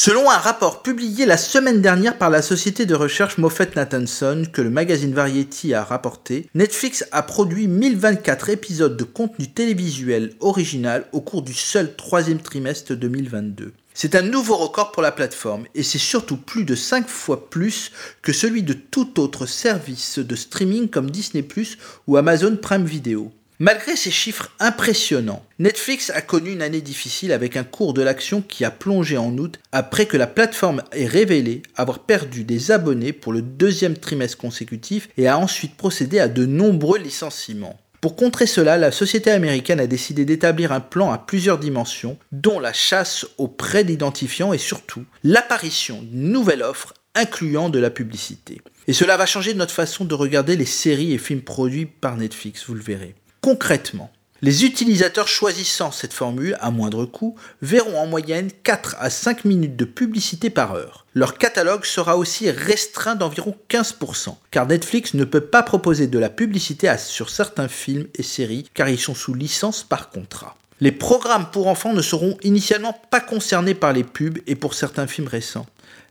Selon un rapport publié la semaine dernière par la société de recherche Moffett Nathanson que le magazine Variety a rapporté, Netflix a produit 1024 épisodes de contenu télévisuel original au cours du seul troisième trimestre 2022. C'est un nouveau record pour la plateforme et c'est surtout plus de 5 fois plus que celui de tout autre service de streaming comme Disney ⁇ ou Amazon Prime Video. Malgré ces chiffres impressionnants, Netflix a connu une année difficile avec un cours de l'action qui a plongé en août après que la plateforme ait révélé avoir perdu des abonnés pour le deuxième trimestre consécutif et a ensuite procédé à de nombreux licenciements. Pour contrer cela, la société américaine a décidé d'établir un plan à plusieurs dimensions, dont la chasse auprès d'identifiants et surtout l'apparition d'une nouvelle offre incluant de la publicité. Et cela va changer notre façon de regarder les séries et films produits par Netflix, vous le verrez. Concrètement, les utilisateurs choisissant cette formule à moindre coût verront en moyenne 4 à 5 minutes de publicité par heure. Leur catalogue sera aussi restreint d'environ 15%, car Netflix ne peut pas proposer de la publicité sur certains films et séries car ils sont sous licence par contrat. Les programmes pour enfants ne seront initialement pas concernés par les pubs et pour certains films récents.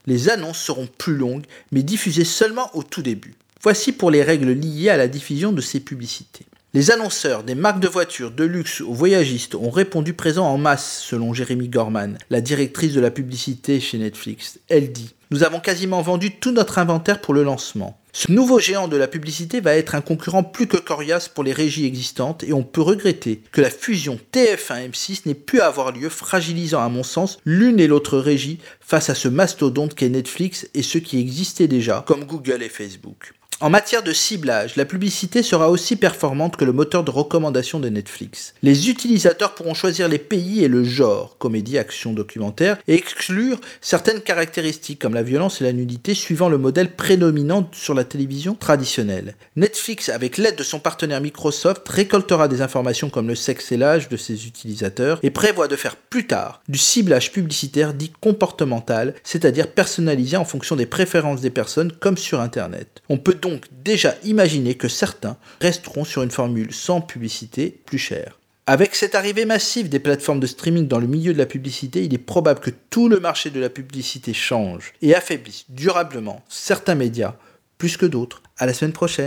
Les annonces seront plus longues mais diffusées seulement au tout début. Voici pour les règles liées à la diffusion de ces publicités. Les annonceurs des marques de voitures de luxe aux voyagistes ont répondu présent en masse, selon Jérémy Gorman, la directrice de la publicité chez Netflix. Elle dit Nous avons quasiment vendu tout notre inventaire pour le lancement. Ce nouveau géant de la publicité va être un concurrent plus que coriace pour les régies existantes et on peut regretter que la fusion TF1-M6 n'ait pu avoir lieu, fragilisant à mon sens l'une et l'autre régie face à ce mastodonte qu'est Netflix et ceux qui existaient déjà, comme Google et Facebook. En matière de ciblage, la publicité sera aussi performante que le moteur de recommandation de Netflix. Les utilisateurs pourront choisir les pays et le genre, comédie, action, documentaire, et exclure certaines caractéristiques comme la violence et la nudité suivant le modèle prédominant sur la télévision traditionnelle. Netflix, avec l'aide de son partenaire Microsoft, récoltera des informations comme le sexe et l'âge de ses utilisateurs et prévoit de faire plus tard du ciblage publicitaire dit comportemental, c'est-à-dire personnalisé en fonction des préférences des personnes comme sur Internet. On peut déjà imaginer que certains resteront sur une formule sans publicité plus chère. Avec cette arrivée massive des plateformes de streaming dans le milieu de la publicité, il est probable que tout le marché de la publicité change et affaiblisse durablement certains médias plus que d'autres. À la semaine prochaine.